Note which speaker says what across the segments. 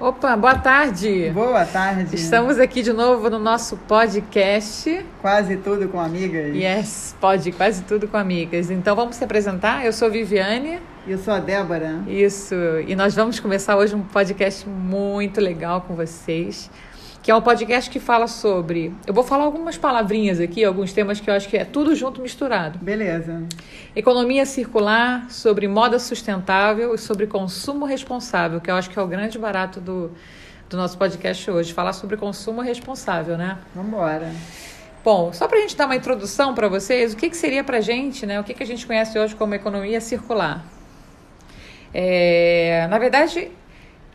Speaker 1: Opa, boa tarde.
Speaker 2: Boa tarde.
Speaker 1: Estamos aqui de novo no nosso podcast.
Speaker 2: Quase tudo com amigas.
Speaker 1: Yes, pode quase tudo com amigas. Então vamos se apresentar. Eu sou Viviane.
Speaker 2: E eu sou a Débora.
Speaker 1: Isso. E nós vamos começar hoje um podcast muito legal com vocês que é um podcast que fala sobre. Eu vou falar algumas palavrinhas aqui, alguns temas que eu acho que é tudo junto misturado.
Speaker 2: Beleza.
Speaker 1: Economia circular, sobre moda sustentável e sobre consumo responsável, que eu acho que é o grande barato do, do nosso podcast hoje, falar sobre consumo responsável, né?
Speaker 2: Vamos embora.
Speaker 1: Bom, só para a gente dar uma introdução para vocês, o que, que seria para a gente, né? O que, que a gente conhece hoje como economia circular? É, na verdade,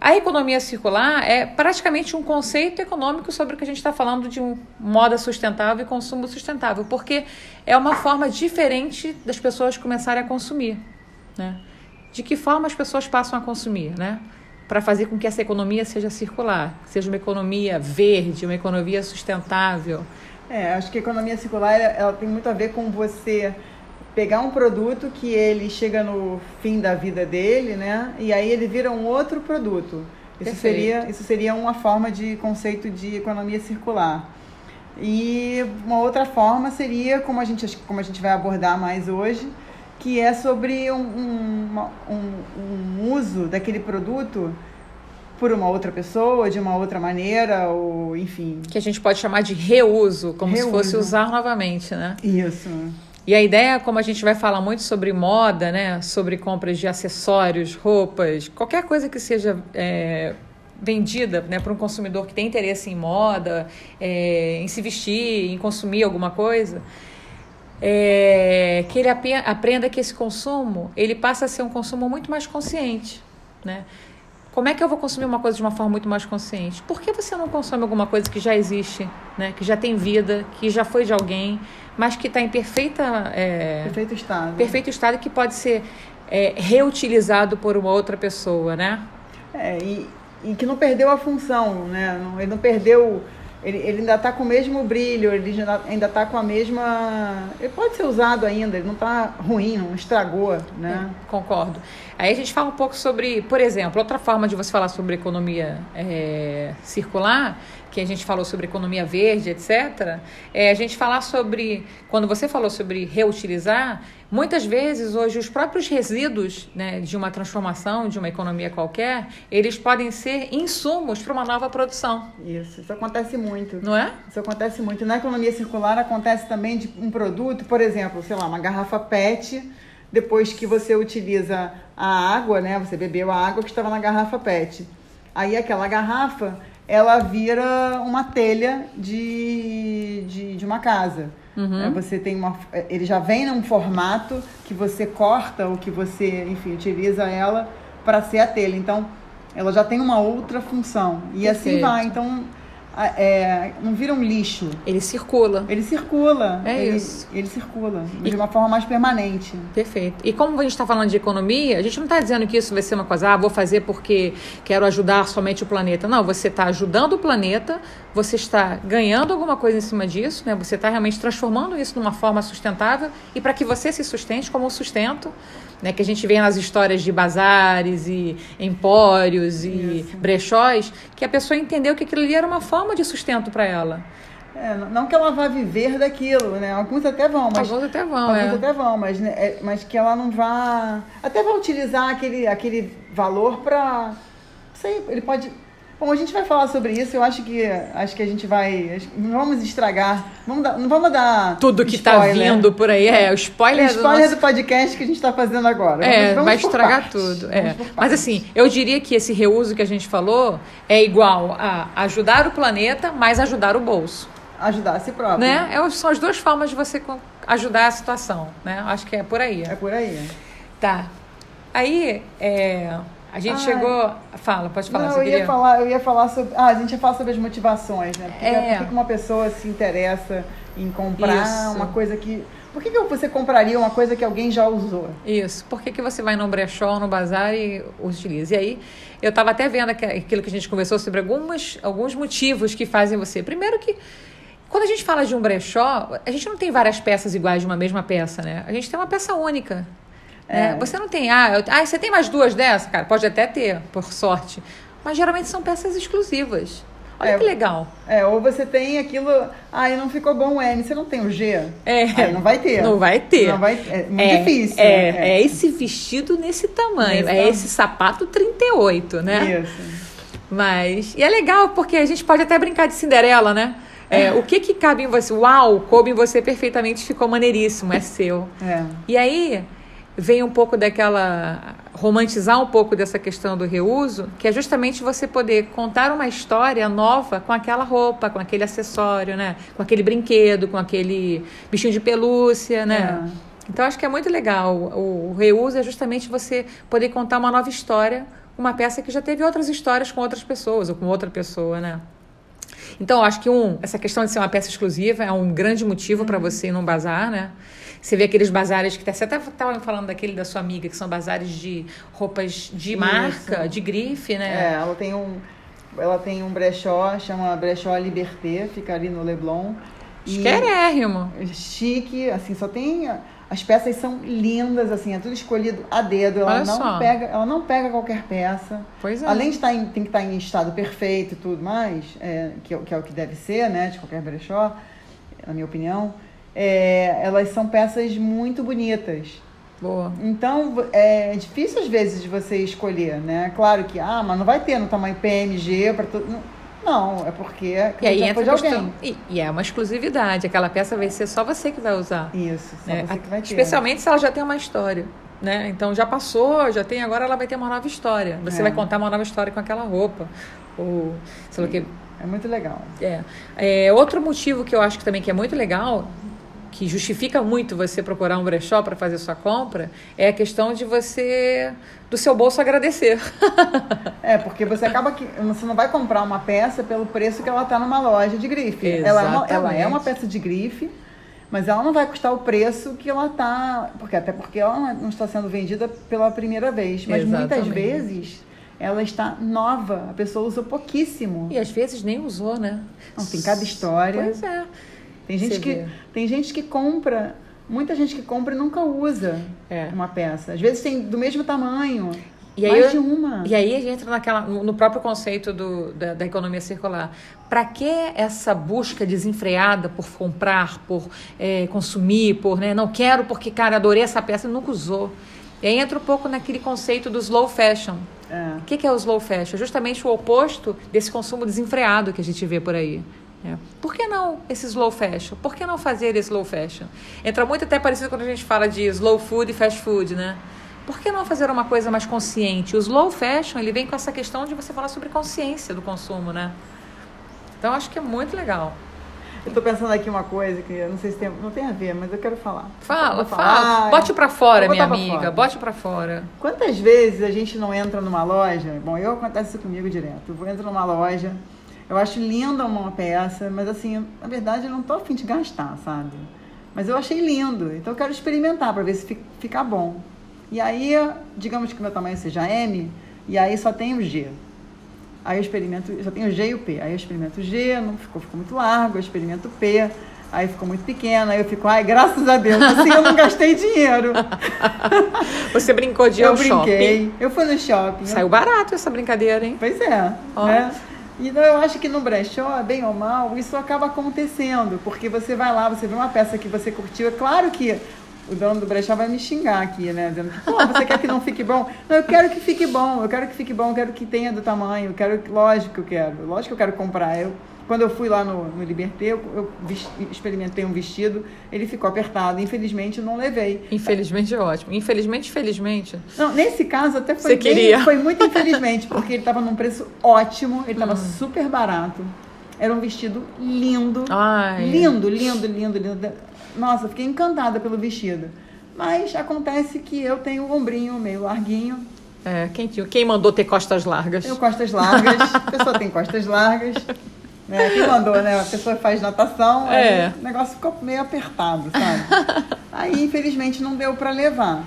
Speaker 1: a economia circular é praticamente um conceito econômico sobre o que a gente está falando de moda sustentável e consumo sustentável, porque é uma forma diferente das pessoas começarem a consumir. Né? De que forma as pessoas passam a consumir, né? Para fazer com que essa economia seja circular, seja uma economia verde, uma economia sustentável.
Speaker 2: É, acho que a economia circular ela tem muito a ver com você pegar um produto que ele chega no fim da vida dele, né? E aí ele vira um outro produto. Isso seria, isso seria uma forma de conceito de economia circular. E uma outra forma seria, como a gente, como a gente vai abordar mais hoje, que é sobre um, um, um, um uso daquele produto por uma outra pessoa, de uma outra maneira, ou enfim.
Speaker 1: Que a gente pode chamar de reuso, como reuso. se fosse usar novamente, né?
Speaker 2: Isso.
Speaker 1: E a ideia, como a gente vai falar muito sobre moda, né, sobre compras de acessórios, roupas, qualquer coisa que seja é, vendida né, para um consumidor que tem interesse em moda, é, em se vestir, em consumir alguma coisa, é, que ele aprenda que esse consumo ele passa a ser um consumo muito mais consciente, né? Como é que eu vou consumir uma coisa de uma forma muito mais consciente? Por que você não consome alguma coisa que já existe, né? que já tem vida, que já foi de alguém, mas que está em perfeita,
Speaker 2: é, perfeito estado?
Speaker 1: Perfeito estado e que pode ser é, reutilizado por uma outra pessoa, né?
Speaker 2: É, e, e que não perdeu a função, né? Ele não perdeu ele, ele ainda está com o mesmo brilho, ele ainda está com a mesma. Ele pode ser usado ainda, ele não está ruim, não estragou, né?
Speaker 1: É, concordo. Aí a gente fala um pouco sobre, por exemplo, outra forma de você falar sobre economia é, circular que a gente falou sobre economia verde, etc., é a gente falar sobre, quando você falou sobre reutilizar, muitas vezes hoje os próprios resíduos né, de uma transformação, de uma economia qualquer, eles podem ser insumos para uma nova produção.
Speaker 2: Isso, isso acontece muito.
Speaker 1: Não é?
Speaker 2: Isso acontece muito. Na economia circular acontece também de um produto, por exemplo, sei lá, uma garrafa PET, depois que você utiliza a água, né, você bebeu a água que estava na garrafa PET. Aí aquela garrafa ela vira uma telha de, de, de uma casa. Uhum. É, você tem uma, ele já vem num formato que você corta ou que você, enfim, utiliza ela para ser a telha. Então, ela já tem uma outra função. E assim Perfeito. assim vai. Então, é, não vira um lixo.
Speaker 1: Ele circula.
Speaker 2: Ele circula.
Speaker 1: É
Speaker 2: ele,
Speaker 1: isso.
Speaker 2: Ele circula. E, de uma forma mais permanente.
Speaker 1: Perfeito. E como a gente está falando de economia, a gente não está dizendo que isso vai ser uma coisa, ah, vou fazer porque quero ajudar somente o planeta. Não, você está ajudando o planeta, você está ganhando alguma coisa em cima disso, né? Você está realmente transformando isso numa forma sustentável e para que você se sustente como um sustento né, que a gente vê nas histórias de bazares e empórios e Isso. brechóis, que a pessoa entendeu que aquilo ali era uma forma de sustento para ela.
Speaker 2: É, não que ela vá viver daquilo, né? Alguns até vão, mas
Speaker 1: alguns até vão,
Speaker 2: alguns
Speaker 1: é.
Speaker 2: até vão, mas, né, é, mas que ela não vá, até vai utilizar aquele, aquele valor para, sei, ele pode Bom, a gente vai falar sobre isso. Eu acho que acho que a gente vai. Não vamos estragar. Vamos dar, não vamos dar.
Speaker 1: Tudo que está vindo por aí. É, o spoiler,
Speaker 2: o spoiler
Speaker 1: do, nosso...
Speaker 2: do podcast que a gente está fazendo agora.
Speaker 1: É, vamos vai estragar tudo. É. Mas assim, eu diria que esse reuso que a gente falou é igual a ajudar o planeta, mas ajudar o bolso.
Speaker 2: Ajudar a si próprio.
Speaker 1: Né? É, são as duas formas de você ajudar a situação. Né? Acho que é por aí.
Speaker 2: É por aí.
Speaker 1: Tá. Aí, é, a gente Ai. chegou. Fala, pode falar.
Speaker 2: Não, eu, ia falar eu ia falar sobre. Ah, a gente ia falar sobre as motivações, né? Porque,
Speaker 1: é.
Speaker 2: por que uma pessoa se interessa em comprar Isso. uma coisa que. Por que, que você compraria uma coisa que alguém já usou?
Speaker 1: Isso. Por que, que você vai no brechó, no bazar e utiliza? E aí, eu estava até vendo aquilo que a gente conversou sobre algumas, alguns motivos que fazem você. Primeiro que. Quando a gente fala de um brechó, a gente não tem várias peças iguais de uma mesma peça, né? A gente tem uma peça única. É. Você não tem, ah, eu, ah, você tem mais duas dessas? Cara, pode até ter, por sorte. mas geralmente são peças exclusivas. Olha
Speaker 2: É.
Speaker 1: que legal.
Speaker 2: É, ou você tem aquilo. Ai, não ficou bom o M, você não tem o G.
Speaker 1: É.
Speaker 2: Aí não vai ter.
Speaker 1: Não vai ter.
Speaker 2: Não vai, é muito
Speaker 1: é,
Speaker 2: difícil.
Speaker 1: É,
Speaker 2: né?
Speaker 1: é esse vestido nesse tamanho.
Speaker 2: Nesse
Speaker 1: é esse sapato 38, né?
Speaker 2: Isso.
Speaker 1: Mas. E é legal, porque a gente pode até brincar de Cinderela, né? É, o que que cabe em você? Uau, coube em você perfeitamente, ficou maneiríssimo, é seu.
Speaker 2: É.
Speaker 1: E aí vem um pouco daquela. romantizar um pouco dessa questão do reuso, que é justamente você poder contar uma história nova com aquela roupa, com aquele acessório, né? Com aquele brinquedo, com aquele bichinho de pelúcia, né?
Speaker 2: É.
Speaker 1: Então acho que é muito legal. O, o reuso é justamente você poder contar uma nova história, uma peça que já teve outras histórias com outras pessoas ou com outra pessoa, né? Então, acho que um, essa questão de ser uma peça exclusiva é um grande motivo para você ir num bazar, né? Você vê aqueles bazares que você até estava falando daquele da sua amiga, que são bazares de roupas de
Speaker 2: Isso.
Speaker 1: marca, de grife,
Speaker 2: É,
Speaker 1: né?
Speaker 2: ela tem um. Ela tem um brechó, chama Brechó Liberté, fica ali no Leblon.
Speaker 1: Esquerérrimo.
Speaker 2: chique, assim, só tem. As peças são lindas, assim, é tudo escolhido a dedo. Ela
Speaker 1: Olha
Speaker 2: não
Speaker 1: só.
Speaker 2: pega, ela não pega qualquer peça.
Speaker 1: Pois é.
Speaker 2: Além de estar em, tem que estar em estado perfeito e tudo mais, é, que, é o- que é o que deve ser, né, de qualquer brechó, na minha opinião, é, elas são peças muito bonitas.
Speaker 1: Boa.
Speaker 2: Então, é difícil às vezes de você escolher, né? Claro que, ah, mas não vai ter no tamanho PMG para todo. Não, é porque
Speaker 1: E aí entra
Speaker 2: de alguém.
Speaker 1: E, e é uma exclusividade. Aquela peça vai ser só você que vai usar.
Speaker 2: Isso, só
Speaker 1: né?
Speaker 2: você que vai ter.
Speaker 1: Especialmente se ela já tem uma história. Né? Então já passou, já tem, agora ela vai ter uma nova história. Você
Speaker 2: É.
Speaker 1: vai contar uma nova história com aquela roupa. Ou sei lá o que.
Speaker 2: É muito legal.
Speaker 1: É. É, outro motivo que eu acho que também que é muito legal, que justifica muito você procurar um brechó para fazer sua compra, é a questão de você do seu bolso agradecer.
Speaker 2: É, porque você acaba que. Você não vai comprar uma peça pelo preço que ela tá numa loja de grife. Ela é, uma, ela é uma peça de grife, mas ela não vai custar o preço que ela tá. Porque, até porque ela não está sendo vendida pela primeira vez. Mas muitas
Speaker 1: Exatamente.
Speaker 2: vezes ela está nova. A pessoa usou pouquíssimo.
Speaker 1: e às vezes nem usou, né?
Speaker 2: Não, tem cada história.
Speaker 1: Pois é.
Speaker 2: Tem gente
Speaker 1: Você
Speaker 2: que
Speaker 1: vê.
Speaker 2: tem gente que compra, muita gente que compra e nunca usa
Speaker 1: É.
Speaker 2: uma peça. Às vezes tem do mesmo tamanho,
Speaker 1: E
Speaker 2: mais de uma.
Speaker 1: E aí a gente entra naquela, no próprio conceito do, da, da economia circular. Para que essa busca desenfreada por comprar, por eh, consumir, por né, não quero porque, cara, adorei essa peça e nunca usou. E aí entra um pouco naquele conceito do slow fashion.
Speaker 2: É.
Speaker 1: O que, que é o slow fashion? É justamente o oposto desse consumo desenfreado que a gente vê por aí. Né? Por que não esse slow fashion? Por que não fazer esse slow fashion? Entra muito até parecido quando a gente fala de slow food e fast food, né? Por que não fazer uma coisa mais consciente? O slow fashion, ele vem com essa questão de você falar sobre consciência do consumo, né? Então, eu acho que é muito legal.
Speaker 2: Eu tô pensando aqui uma coisa que eu não sei se tem, não tem a ver, mas eu quero falar.
Speaker 1: Fala, fala. Bote pra fora, minha amiga.
Speaker 2: fora.
Speaker 1: Bote pra fora.
Speaker 2: Quantas vezes a gente não entra numa loja? Bom, eu acontece isso comigo direto. Eu vou entrar numa loja, eu acho linda uma peça, mas assim, na verdade eu não tô afim de gastar, sabe? Mas eu achei lindo, então eu quero experimentar para ver se fi- fica bom. E aí, digamos que meu tamanho seja M, e aí só tem o G. Aí eu experimento, só tem o G e o P. Aí eu experimento o G, não ficou, ficou muito largo, eu experimento o P, aí ficou muito pequeno, aí eu fico, ai, graças a Deus, assim eu não gastei dinheiro.
Speaker 1: Você brincou de ir
Speaker 2: eu
Speaker 1: ao
Speaker 2: brinquei,
Speaker 1: shopping.
Speaker 2: eu fui no shopping.
Speaker 1: Saiu barato essa brincadeira, hein?
Speaker 2: Pois é,
Speaker 1: Ó.
Speaker 2: né? Então eu acho que no brechó, bem ou mal, isso acaba acontecendo, porque você vai lá, você vê uma peça que você curtiu, é claro que o dono do brechó vai me xingar aqui, né? Dizendo que, pô, você quer que não fique bom? Não, eu quero que fique bom, eu quero que fique bom, eu quero que tenha do tamanho, eu quero, lógico que eu quero, lógico que eu quero comprar. Eu, quando eu fui lá no, no Liberté, eu, eu experimentei um vestido, ele ficou apertado, infelizmente eu não levei.
Speaker 1: Infelizmente é ótimo. Infelizmente, felizmente.
Speaker 2: Não, nesse caso até foi bem- foi muito infelizmente, porque ele estava num preço ótimo, ele
Speaker 1: Hum.
Speaker 2: estava super barato. Era um vestido lindo.
Speaker 1: Ai.
Speaker 2: Lindo, lindo, lindo, lindo. Nossa, eu fiquei encantada pelo vestido. Mas acontece que eu tenho o ombrinho meio larguinho,
Speaker 1: É, quem, quem mandou ter costas largas?
Speaker 2: tenho costas largas, a pessoa tem costas largas. Né? Quem mandou, né? A pessoa faz natação, aí
Speaker 1: É.
Speaker 2: o negócio ficou meio apertado, sabe? Aí, infelizmente, não deu para levar.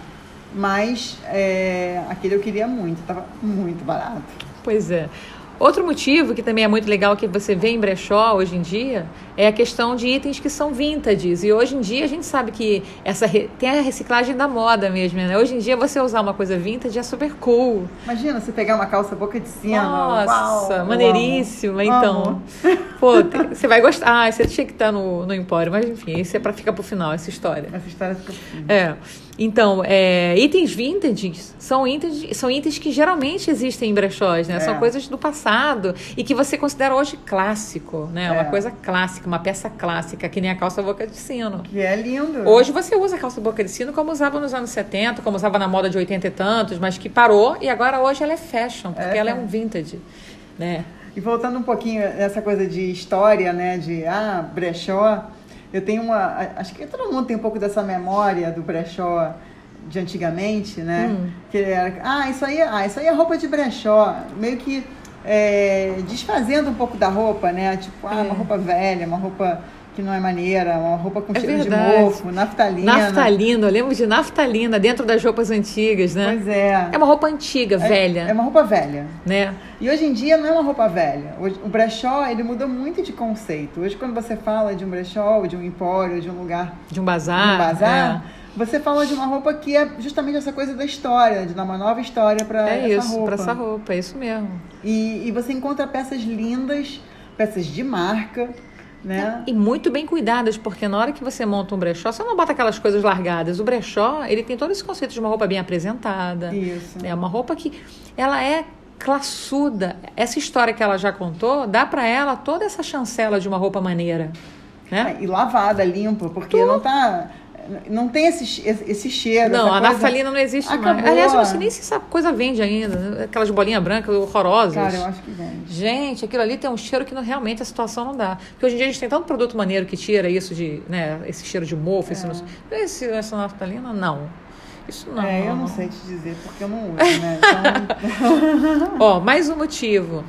Speaker 2: Mas é, aquele eu queria muito, tava muito barato.
Speaker 1: Pois é. Outro motivo que também é muito legal que você vê em brechó hoje em dia é a questão de itens que são vintages. E hoje em dia a gente sabe que essa re... tem a reciclagem da moda mesmo, né? Hoje em dia você usar uma coisa vintage é super cool.
Speaker 2: Imagina você pegar uma calça boca de sino.
Speaker 1: Nossa,
Speaker 2: Uau,
Speaker 1: maneiríssima. Então, pô, você vai gostar. Ah, você tinha que estar no, no Empório, mas enfim, isso é para ficar pro final, essa história.
Speaker 2: Essa história fica pro final.
Speaker 1: É. Então, é, itens vintage são itens, são itens que geralmente existem em brechós, né?
Speaker 2: É.
Speaker 1: São coisas do passado e que você considera hoje clássico, né? Uma
Speaker 2: É.
Speaker 1: coisa clássica, uma peça clássica, que nem a calça boca de sino.
Speaker 2: Que é lindo.
Speaker 1: Hoje você usa a calça boca de sino como usava nos anos 70, como usava na moda de 80 e tantos, mas que parou e agora hoje ela é fashion, porque
Speaker 2: É,
Speaker 1: ela é
Speaker 2: é.
Speaker 1: um vintage, né?
Speaker 2: E voltando um pouquinho nessa coisa de história, né? De ah, brechó. Eu tenho uma. Acho que todo mundo tem um pouco dessa memória do brechó de antigamente, né?
Speaker 1: Hum.
Speaker 2: Que era. Ah, isso aí, ah, isso aí é roupa de brechó. Meio que é, desfazendo um pouco da roupa, né? Tipo, ah,
Speaker 1: É.
Speaker 2: uma roupa velha, uma roupa que não é maneira, uma roupa com
Speaker 1: É
Speaker 2: cheiro
Speaker 1: verdade.
Speaker 2: de mofo, naftalina.
Speaker 1: Naftalina, eu lembro de naftalina dentro das roupas antigas, né?
Speaker 2: Pois é.
Speaker 1: É uma roupa antiga,
Speaker 2: É-
Speaker 1: velha,
Speaker 2: É uma roupa velha.
Speaker 1: né?
Speaker 2: E hoje em dia não é uma roupa velha. O brechó, ele mudou muito de conceito. Hoje, quando você fala de um brechó, de um empório, de um lugar,
Speaker 1: De um
Speaker 2: de
Speaker 1: bazar.
Speaker 2: um bazar,
Speaker 1: é.
Speaker 2: você fala de uma roupa que é justamente essa coisa da história, de dar uma nova história para
Speaker 1: É,
Speaker 2: essa
Speaker 1: isso,
Speaker 2: roupa.
Speaker 1: pra essa roupa, é isso mesmo.
Speaker 2: E, e você encontra peças lindas, peças de marca, né?
Speaker 1: E muito bem cuidadas, porque na hora que você monta um brechó, você não bota aquelas coisas largadas. O brechó, ele tem todo esse conceito de uma roupa bem apresentada.
Speaker 2: Isso.
Speaker 1: É uma roupa que ela é classuda. Essa história que ela já contou, dá pra ela toda essa chancela de uma roupa maneira, né?
Speaker 2: É, E lavada, limpa, porque não tá. Não tem esse, esse cheiro.
Speaker 1: Não, a
Speaker 2: coisa-
Speaker 1: naftalina não existe mais.
Speaker 2: Acabou.
Speaker 1: Aliás, eu não sei nem se essa coisa vende ainda. né? Aquelas bolinhas brancas horrorosas.
Speaker 2: Cara, eu acho que vende.
Speaker 1: Gente, aquilo ali tem um cheiro que não- realmente a situação não dá. Porque hoje em dia a gente tem tanto produto maneiro que tira isso de, né, esse cheiro de mofo, esse, esse essa naftalina, não. Isso não.
Speaker 2: É, eu não sei te dizer, porque eu não uso, né? Então,
Speaker 1: Ó, mais um motivo.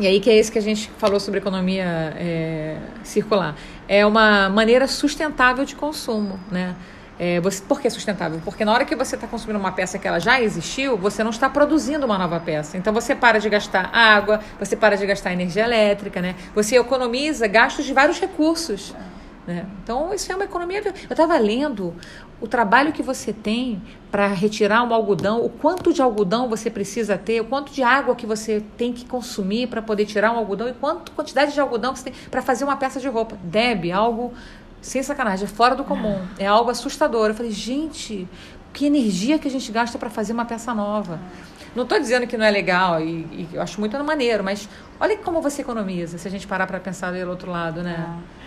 Speaker 1: E aí que é esse que a gente falou sobre economia é, circular. É uma maneira sustentável de consumo, né? É, você, por que sustentável? Porque na hora que você está consumindo uma peça que ela já existiu, você não está produzindo uma nova peça. Então você para de gastar água, você para de gastar energia elétrica, né? Você economiza gastos de vários recursos. Né? Então isso é uma economia. Eu estava lendo o trabalho que você tem para retirar um algodão, o quanto de algodão você precisa ter, o quanto de água que você tem que consumir para poder tirar um algodão e quanto quantidade de algodão você tem para fazer uma peça de roupa. Deb, algo sem sacanagem, é fora do comum, é algo assustador. Eu falei, gente, que energia que a gente gasta para fazer uma peça nova. Não estou dizendo que não é legal e, e eu acho muito maneiro, mas olha como você economiza se a gente parar para pensar do outro lado, né?
Speaker 2: é,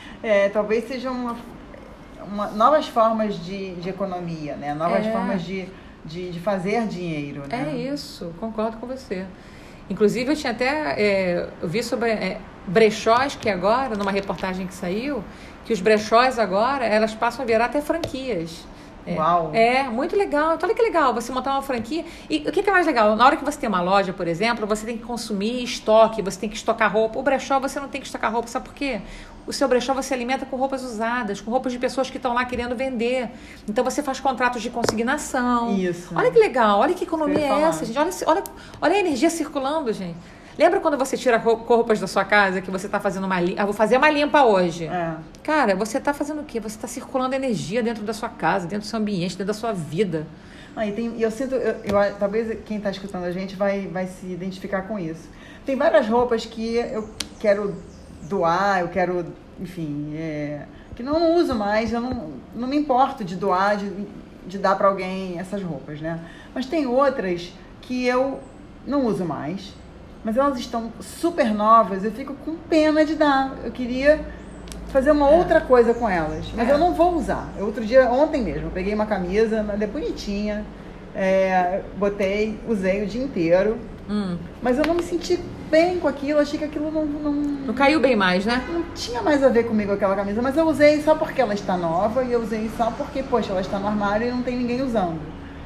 Speaker 2: talvez sejam uma, uma- novas formas de, de economia, né? Novas
Speaker 1: É.
Speaker 2: formas de, de, de fazer dinheiro, né?
Speaker 1: É isso, concordo com você. Inclusive, eu tinha até. é, eu vi sobre é, brechós que agora, numa reportagem que saiu, que os brechós agora, elas passam a virar até franquias. É,
Speaker 2: Uau.
Speaker 1: É, muito legal. Então, olha que legal você montar uma franquia. E o que que é mais legal? Na hora que você tem uma loja, por exemplo, você tem que consumir estoque, você tem que estocar roupa. O brechó você não tem que estocar roupa, sabe por quê? O seu brechó você alimenta com roupas usadas, com roupas de pessoas que estão lá querendo vender. Então você faz contratos de consignação.
Speaker 2: Isso.
Speaker 1: Olha que legal, olha que economia
Speaker 2: ia
Speaker 1: é essa, gente. Olha, olha, olha a energia circulando, gente. Lembra quando você tira rou- roupas da sua casa que você está fazendo uma limpa? Ah, vou fazer uma limpa hoje.
Speaker 2: É.
Speaker 1: Cara, você está fazendo o quê? Você está circulando energia dentro da sua casa, dentro do seu ambiente, dentro da sua vida.
Speaker 2: Ah, e tem, e eu sinto, eu, eu- talvez quem está escutando a gente vai, vai se identificar com isso. Tem várias roupas que eu quero doar, eu quero, enfim, é, que não uso mais, eu não, não me importo de doar, de, de dar para alguém essas roupas, né? Mas tem outras que eu não uso mais, mas elas estão super novas, eu fico com pena de dar. Eu queria fazer uma outra coisa com elas, mas
Speaker 1: É.
Speaker 2: eu não vou usar. Eu, outro dia, ontem mesmo, eu peguei uma camisa, ela é bonitinha, é, botei, usei o dia inteiro,
Speaker 1: Hum,
Speaker 2: mas eu não me senti bem com aquilo, achei que aquilo não, não,
Speaker 1: não caiu bem mais, né?
Speaker 2: não tinha mais a ver comigo aquela camisa, mas eu usei só porque ela está nova e eu usei só porque, poxa, ela está no armário e não tem ninguém usando.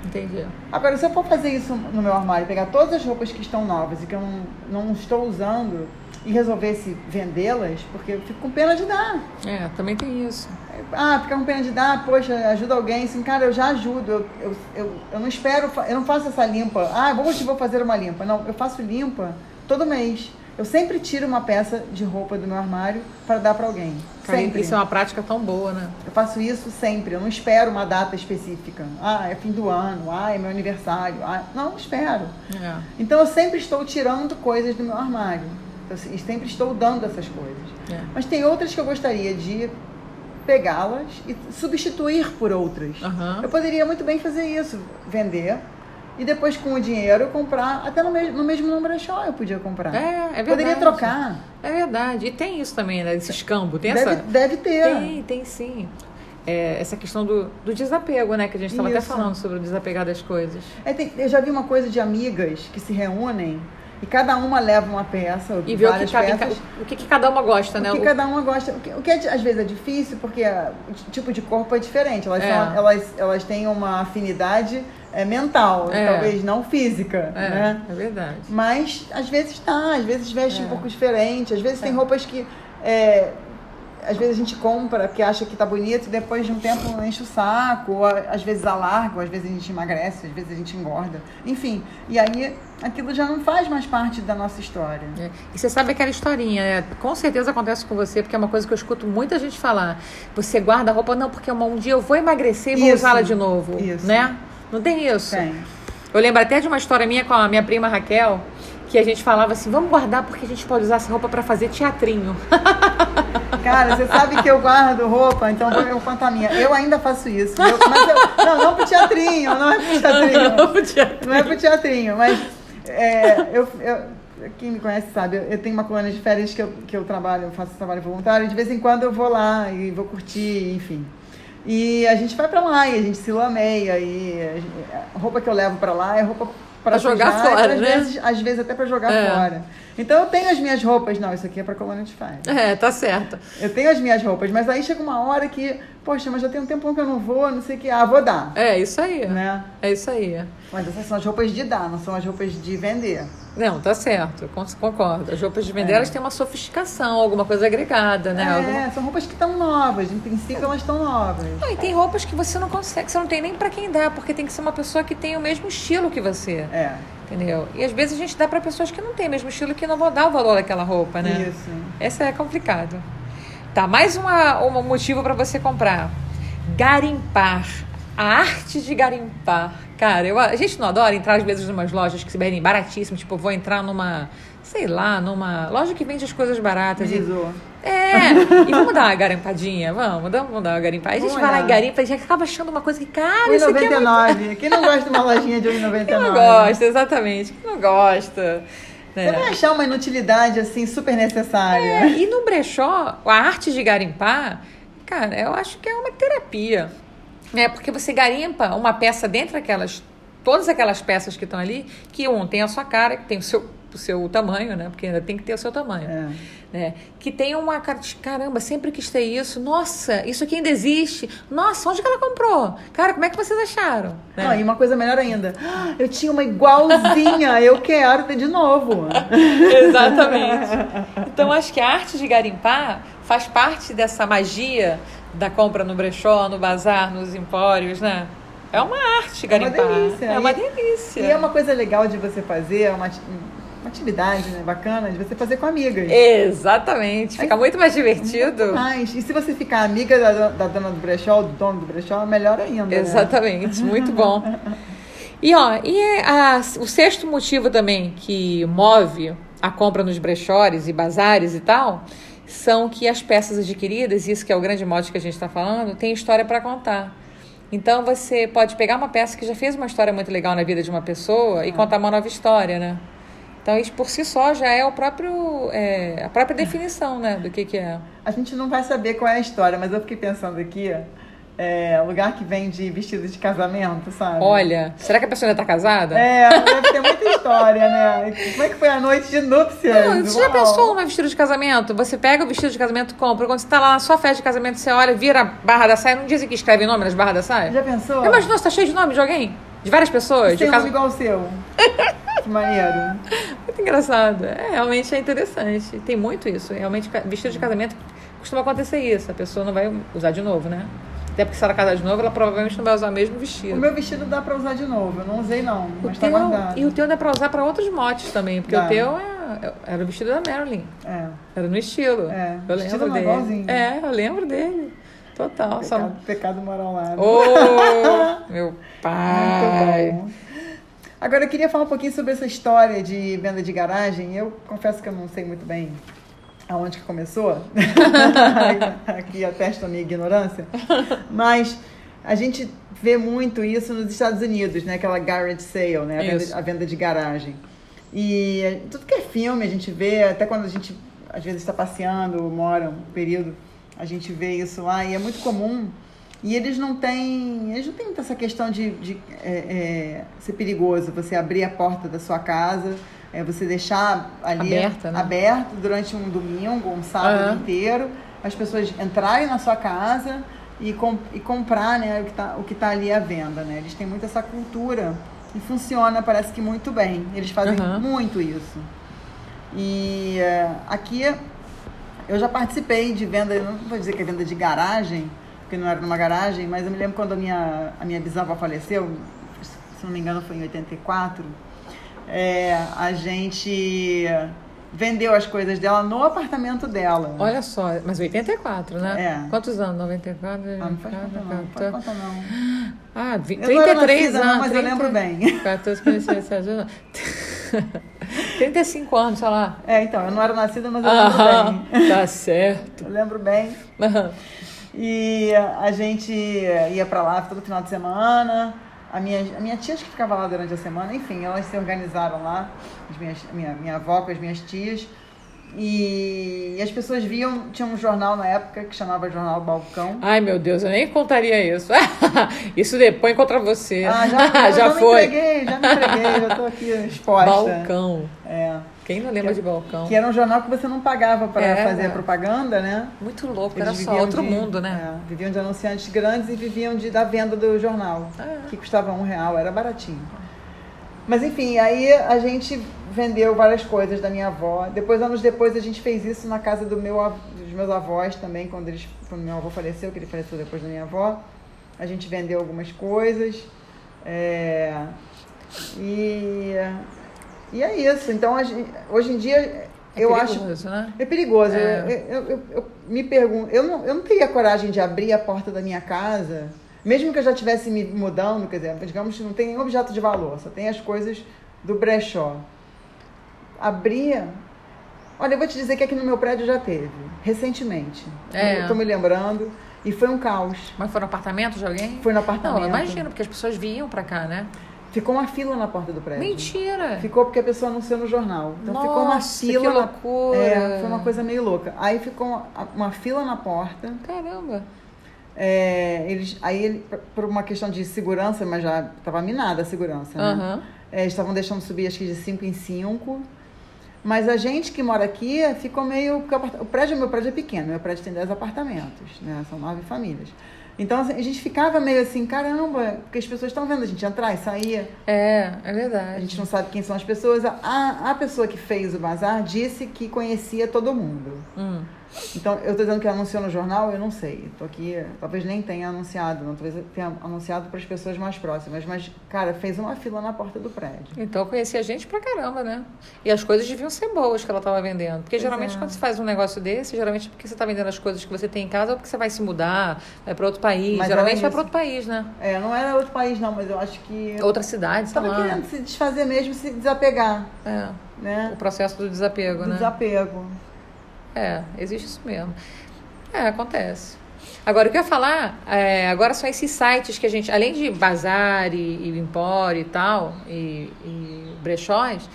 Speaker 1: Entendi.
Speaker 2: Agora, se eu for fazer isso no meu armário, pegar todas as roupas que estão novas e que eu não, não estou usando e resolvesse vendê-las, porque eu fico com pena de dar.
Speaker 1: É, também tem isso.
Speaker 2: Ah, ficar com pena de dar, poxa, ajuda alguém, assim, cara, eu já ajudo, eu, eu, eu, eu não espero, eu não faço essa limpa, ah, hoje vou fazer uma limpa. Não, eu faço limpa todo mês. Eu sempre tiro uma peça de roupa do meu armário para dar para alguém.
Speaker 1: Cara,
Speaker 2: sempre.
Speaker 1: Isso é uma prática tão boa, né?
Speaker 2: Eu faço isso sempre. Eu não espero uma data específica. Ah, é fim do ano. Ah, é meu aniversário. Ah, não, não espero.
Speaker 1: É.
Speaker 2: Então eu sempre estou tirando coisas do meu armário. Eu se- sempre estou dando essas coisas.
Speaker 1: É.
Speaker 2: Mas tem outras que eu gostaria de pegá-las e substituir por outras.
Speaker 1: Aham.
Speaker 2: Eu poderia muito bem fazer isso, vender e depois com o dinheiro comprar, até no mesmo, no mesmo no brechó eu podia comprar.
Speaker 1: É, é verdade.
Speaker 2: Poderia trocar.
Speaker 1: É verdade. E tem isso também, né? Esse escambo. Tem
Speaker 2: Deve,
Speaker 1: essa.
Speaker 2: deve ter.
Speaker 1: Tem, tem sim. É, essa questão do, do desapego, né? Que a gente estava até falando sobre o desapegar das coisas.
Speaker 2: É, tem- eu já vi uma coisa de amigas que se reúnem e cada uma leva uma peça,
Speaker 1: E ver o que, cabe
Speaker 2: peças.
Speaker 1: o que, que cada uma gosta, né?
Speaker 2: O que cada uma gosta. O que, o que é às vezes é difícil, porque ah, o tipo de corpo é diferente. Elas,
Speaker 1: É.
Speaker 2: são- elas, elas têm uma afinidade é, mental,
Speaker 1: É.
Speaker 2: talvez não física.
Speaker 1: É,
Speaker 2: Né?
Speaker 1: é verdade.
Speaker 2: Mas às vezes tá, às vezes veste
Speaker 1: É.
Speaker 2: um pouco diferente, às vezes tem
Speaker 1: É.
Speaker 2: roupas que. é, às vezes a gente compra porque acha que tá bonito e depois de um tempo enche o saco, ou às vezes alarga, ou às vezes a gente emagrece, às vezes a gente engorda. Enfim, e aí aquilo já não faz mais parte da nossa história.
Speaker 1: É. E você sabe aquela historinha, né? Com certeza acontece com você, porque é uma coisa que eu escuto muita gente falar. Você guarda a roupa, não, porque um dia eu vou emagrecer e vou usá-la de novo.
Speaker 2: Isso.
Speaker 1: Né? Não tem isso?
Speaker 2: Tem.
Speaker 1: Eu lembro até de uma história minha com a minha prima Raquel, que a gente falava assim: vamos guardar porque a gente pode usar essa roupa para fazer teatrinho.
Speaker 2: Cara, você sabe que eu guardo roupa, então vou contar a minha. Eu ainda faço isso. Eu, mas eu, não, não pro teatrinho, não é pro teatrinho. Não é pro teatrinho, mas é, eu, eu- quem me conhece sabe, eu, tenho uma colônia de férias que eu, que eu trabalho, eu faço trabalho voluntário, e de vez em quando eu vou lá e vou curtir, enfim. E a gente vai pra lá e a gente se lameia e roupa que eu levo pra lá é roupa Pra
Speaker 1: jogar fora,
Speaker 2: às
Speaker 1: né?
Speaker 2: Vezes, às vezes até pra jogar
Speaker 1: É.
Speaker 2: fora. Então eu tenho as minhas roupas, não, isso aqui é pra colônia de férias.
Speaker 1: É, tá certo.
Speaker 2: Eu tenho as minhas roupas, mas aí chega uma hora que, poxa, mas já tem um tempão que eu não vou, não sei o que, ah, vou dar.
Speaker 1: É isso aí.
Speaker 2: Né?
Speaker 1: É isso aí.
Speaker 2: Mas essas são as roupas de dar, não são as roupas de vender.
Speaker 1: Não, tá certo, concordo. As roupas de vender,
Speaker 2: É.
Speaker 1: elas têm uma sofisticação, alguma coisa agregada, né?
Speaker 2: É,
Speaker 1: Alguma-
Speaker 2: são roupas que estão novas, em princípio elas estão novas.
Speaker 1: Ah, e tem roupas que você não consegue, você não tem nem pra quem dar, porque tem que ser uma pessoa que tem o mesmo estilo que você.
Speaker 2: É,
Speaker 1: Entendeu? E às vezes a gente dá pra pessoas que não têm o mesmo estilo que não vão dar o valor daquela roupa, né?
Speaker 2: isso.
Speaker 1: Essa é complicado. Tá, mais uma, um motivo pra você comprar. Garimpar. A arte de garimpar. Cara, eu, a gente não adora entrar às vezes em umas lojas que se vendem baratíssimas. Tipo, vou entrar numa, sei lá, numa loja que vende as coisas baratas. E,
Speaker 2: Dizou.
Speaker 1: é, e vamos dar uma garimpadinha? Vamos, vamos dar uma garimpada. A gente
Speaker 2: Vamos
Speaker 1: vai lá e garimpa, a gente acaba achando uma coisa que, cara, isso aqui é muito
Speaker 2: 1,99. Quem não gosta de uma lojinha de 1,99?
Speaker 1: Quem não gosta, exatamente. Quem não gosta.
Speaker 2: Você
Speaker 1: né?
Speaker 2: vai achar uma inutilidade assim super necessária.
Speaker 1: É, e no brechó, a arte de garimpar, cara, eu acho que é uma terapia. Né? Porque você garimpa uma peça dentro daquelas. Todas aquelas peças que estão ali, que um tem a sua cara, que tem o seu, o seu tamanho, né? Porque ainda tem que ter o seu tamanho.
Speaker 2: É.
Speaker 1: Né? Que tem uma cara de caramba, sempre quis ter isso. Nossa, isso aqui ainda existe. Nossa, onde que ela comprou? Cara, como é que vocês acharam? Né?
Speaker 2: Não, e uma coisa melhor ainda. Ah, Eu tinha uma igualzinha, eu quero ter de novo.
Speaker 1: Exatamente. Então, acho que a arte de garimpar faz parte dessa magia da compra no brechó, no bazar, nos empórios, né? É uma arte
Speaker 2: É uma
Speaker 1: garimpar.
Speaker 2: delícia.
Speaker 1: É uma
Speaker 2: E-
Speaker 1: delícia.
Speaker 2: E é uma coisa legal de você fazer, é uma, uma atividade né, bacana de você fazer com amigas.
Speaker 1: Exatamente. Fica muito mais divertido.
Speaker 2: Mas, e se você ficar amiga da, da dona do brechó, do dono do brechó, melhor ainda. né?
Speaker 1: Exatamente, muito bom. E ó, e é a- o sexto motivo também que move a compra nos brechós e bazares e tal, são que as peças adquiridas, isso que é o grande mote que a gente está falando, tem história para contar. Então você pode pegar uma peça que já fez uma história muito legal na vida de uma pessoa e contar uma nova história, né? Então isso por si só já é o próprio é, a própria definição, né, do que que é.
Speaker 2: A gente não vai saber qual é a história, mas eu fiquei pensando aqui, é, lugar que vende vestido de casamento, sabe?
Speaker 1: Olha, será que a pessoa ainda está casada?
Speaker 2: É, deve ter muita história, né? Como é que foi a noite de núpcias?
Speaker 1: Não, você já pensou num vestido de casamento? Você pega o vestido de casamento, compra. Quando você tá lá na sua festa de casamento, você olha, vira a barra da saia. Não dizem que escreve nome nas barras da saia?
Speaker 2: Já pensou?
Speaker 1: Imaginou, você tá cheio de nome de alguém? De várias pessoas? De
Speaker 2: Tem um
Speaker 1: casa...
Speaker 2: igual o seu. que maneiro.
Speaker 1: Muito engraçado. É, realmente é interessante. Tem muito isso. Realmente, vestido de casamento costuma acontecer isso. A pessoa não vai usar de novo, né? Até porque se ela casar de novo, ela provavelmente não vai usar o mesmo
Speaker 2: O
Speaker 1: vestido.
Speaker 2: meu vestido dá pra usar de novo. Eu não usei, não,
Speaker 1: O
Speaker 2: mas tá
Speaker 1: teu-
Speaker 2: guardado.
Speaker 1: e o teu dá pra usar pra outros motes também, porque
Speaker 2: Dá.
Speaker 1: o teu é era, era o vestido da Marilyn.
Speaker 2: É.
Speaker 1: Era no estilo.
Speaker 2: É,
Speaker 1: Eu
Speaker 2: vestido
Speaker 1: lembro dele.
Speaker 2: igualzinho.
Speaker 1: É, eu lembro dele. Total. Só...
Speaker 2: Pecado, pecado moral lá.
Speaker 1: Ô, meu pai.
Speaker 2: Muito bom. Agora eu queria falar um pouquinho sobre essa história de venda de garagem. Eu confesso que eu não sei muito bem aonde que começou. Aqui atesto a minha ignorância. Mas a gente vê muito isso nos Estados Unidos, né? Aquela garage sale, né? A venda, a venda de garagem. E tudo que é filme a gente vê, até quando a gente às vezes está passeando, mora um período, a gente vê isso lá e é muito comum. E eles não têm, eles não têm essa questão de, de, é, é, ser perigoso, você abrir a porta da sua casa, é, você deixar ali
Speaker 1: Aberta, né?
Speaker 2: aberto durante um domingo, um sábado
Speaker 1: Aham.
Speaker 2: inteiro, as pessoas entrarem na sua casa e, e comprar né, o que está tá ali à venda. Né? Eles têm muito essa cultura e funciona, parece que muito bem. Eles fazem
Speaker 1: Aham.
Speaker 2: muito isso. E é, aqui eu já participei de venda, não vou dizer que é venda de garagem, porque não era numa garagem, mas eu me lembro quando a minha, a minha bisavó faleceu, se não me engano foi em 84, é, a gente vendeu as coisas dela no apartamento dela.
Speaker 1: Olha só, mas 84, né?
Speaker 2: É.
Speaker 1: Quantos anos? 94?
Speaker 2: Ah, não faz conta não, não faz conta não.
Speaker 1: Ah, vi-
Speaker 2: Eu não era
Speaker 1: 33
Speaker 2: nascida,
Speaker 1: anos.
Speaker 2: não, mas eu lembro bem.
Speaker 1: 14, 15, 16, 17, 35 anos, sei lá.
Speaker 2: É, então, eu não era nascida, mas eu lembro bem.
Speaker 1: tá certo.
Speaker 2: Eu lembro bem. E a gente ia pra lá todo final de semana. A minha, a minha tia que ficava lá durante a semana. Enfim, elas se organizaram lá, as minhas, minha, minha avó com as minhas tias. E, e as pessoas viam, tinha um jornal na época que chamava Jornal Balcão.
Speaker 1: Ai, meu Deus, eu nem contaria isso. isso depois contra você.
Speaker 2: Ah, já, já,
Speaker 1: já
Speaker 2: me
Speaker 1: foi.
Speaker 2: entreguei, já me entreguei, já tô aqui exposta.
Speaker 1: Balcão.
Speaker 2: É.
Speaker 1: Quem não lembra de balcão?
Speaker 2: Que era um jornal que você não pagava para
Speaker 1: É.
Speaker 2: fazer propaganda, né?
Speaker 1: Muito louco,
Speaker 2: Eles
Speaker 1: era só outro
Speaker 2: de-
Speaker 1: mundo, né?
Speaker 2: é, viviam de anunciantes grandes e viviam de, da venda do jornal,
Speaker 1: É.
Speaker 2: que custava um real, era baratinho. Mas enfim, aí a gente vendeu várias coisas da minha avó. Depois, anos depois, a gente fez isso na casa do meu, dos meus avós também, quando, eles, quando meu avô faleceu, que ele faleceu depois da minha avó. A gente vendeu algumas coisas. é, e, e é isso. Então, gente- hoje em dia,
Speaker 1: É
Speaker 2: eu acho
Speaker 1: perigoso, né?
Speaker 2: é perigoso.
Speaker 1: É.
Speaker 2: Eu, eu- eu- eu me pergunto, eu não, eu não teria coragem de abrir a porta da minha casa, mesmo que eu já estivesse me mudando, quer dizer, digamos que não tem nenhum objeto de valor, só tem as coisas do brechó. Abrir. Olha, eu vou te dizer que aqui no meu prédio já teve, recentemente.
Speaker 1: É.
Speaker 2: Eu tô me lembrando. E foi um caos.
Speaker 1: Mas foi no apartamento de alguém?
Speaker 2: Foi no apartamento.
Speaker 1: Não, imagino, porque as pessoas vinham pra cá, né?
Speaker 2: Ficou uma fila na porta do prédio.
Speaker 1: Mentira!
Speaker 2: Ficou porque a pessoa anunciou no jornal. Então ficou uma
Speaker 1: Nossa,
Speaker 2: fila.
Speaker 1: que loucura.
Speaker 2: É, foi uma coisa meio louca. Aí ficou uma, uma fila na porta.
Speaker 1: Caramba!
Speaker 2: É, eles, aí, ele, por- uma questão de segurança, mas já estava minada a segurança, né?
Speaker 1: Aham.
Speaker 2: É, estavam deixando subir, acho que de 5 em 5. Mas a gente que mora aqui ficou meio. porque o prédio, meu prédio é pequeno, meu prédio tem 10 apartamentos, né? São nove famílias. Então assim, a gente ficava meio assim, caramba, porque as pessoas estão vendo a gente entrar e sair.
Speaker 1: É, é
Speaker 2: A
Speaker 1: verdade.
Speaker 2: gente não sabe quem são as pessoas. A, a pessoa que fez o bazar disse que conhecia todo mundo.
Speaker 1: Hum.
Speaker 2: Então, eu tô dizendo que anunciou no jornal, eu não sei. Tô aqui, talvez nem tenha anunciado, não, talvez tenha anunciado para as pessoas mais próximas. Mas, cara, fez uma fila na porta do prédio.
Speaker 1: Então eu conhecia gente pra caramba, né? E as coisas deviam ser boas que ela tava vendendo. Porque geralmente
Speaker 2: é.
Speaker 1: quando você faz um negócio desse, geralmente é porque você tá vendendo as coisas que você tem em casa ou porque você vai se mudar, vai pra outro país.
Speaker 2: Mas
Speaker 1: geralmente
Speaker 2: era
Speaker 1: vai pra outro país, né?
Speaker 2: É, não era outro país, não, mas eu acho que.
Speaker 1: Outra cidade, sei
Speaker 2: Tava
Speaker 1: lá.
Speaker 2: querendo se desfazer mesmo, se desapegar,
Speaker 1: É,
Speaker 2: né?
Speaker 1: o processo do desapego,
Speaker 2: Do
Speaker 1: né?
Speaker 2: desapego.
Speaker 1: É, existe isso mesmo. É, acontece. Agora, o que eu ia falar, é, agora são esses sites que a gente, além de bazar e, e empório e tal, e, e brechós,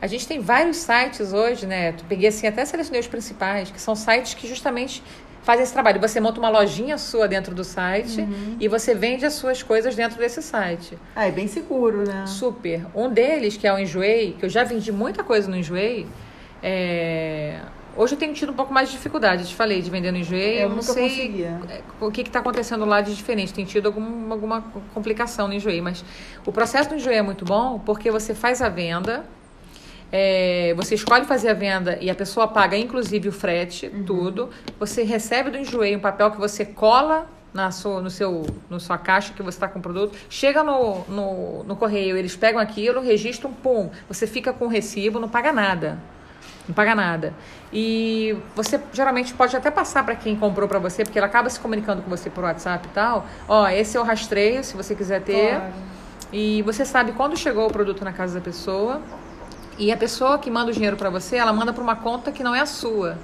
Speaker 1: a gente tem vários sites hoje, né? Tu peguei assim, até selecionei os principais, que são sites que justamente fazem esse trabalho. Você monta uma lojinha sua dentro do site e você vende as suas coisas dentro desse site.
Speaker 2: Ah, é bem seguro, né?
Speaker 1: Super. Um deles, que é o Enjoei, que eu já vendi muita coisa no Enjoei, é... hoje eu tenho tido um pouco mais de dificuldade, te falei, de vender no Enjoei.
Speaker 2: Eu
Speaker 1: não
Speaker 2: nunca
Speaker 1: sei
Speaker 2: conseguia.
Speaker 1: o que está acontecendo lá de diferente. Tem tido algum, alguma complicação no Enjoei, mas o processo do Enjoei é muito bom porque você faz a venda, é, você escolhe fazer a venda e a pessoa paga inclusive o frete,
Speaker 2: Uhum.
Speaker 1: tudo. Você recebe do Enjoei um papel que você cola na sua, no seu, no sua caixa que você está com o produto. Chega no, no, no correio, eles pegam aquilo, registram, pum. Você fica com o recibo, não paga nada. Não paga nada. E você geralmente pode até passar para quem comprou para você, porque ela acaba se comunicando com você por WhatsApp e tal. Ó, esse é o rastreio, se você quiser ter.
Speaker 2: Claro.
Speaker 1: E você sabe quando chegou o produto na casa da pessoa. E a pessoa que manda o dinheiro para você, ela manda para uma conta que não é a sua.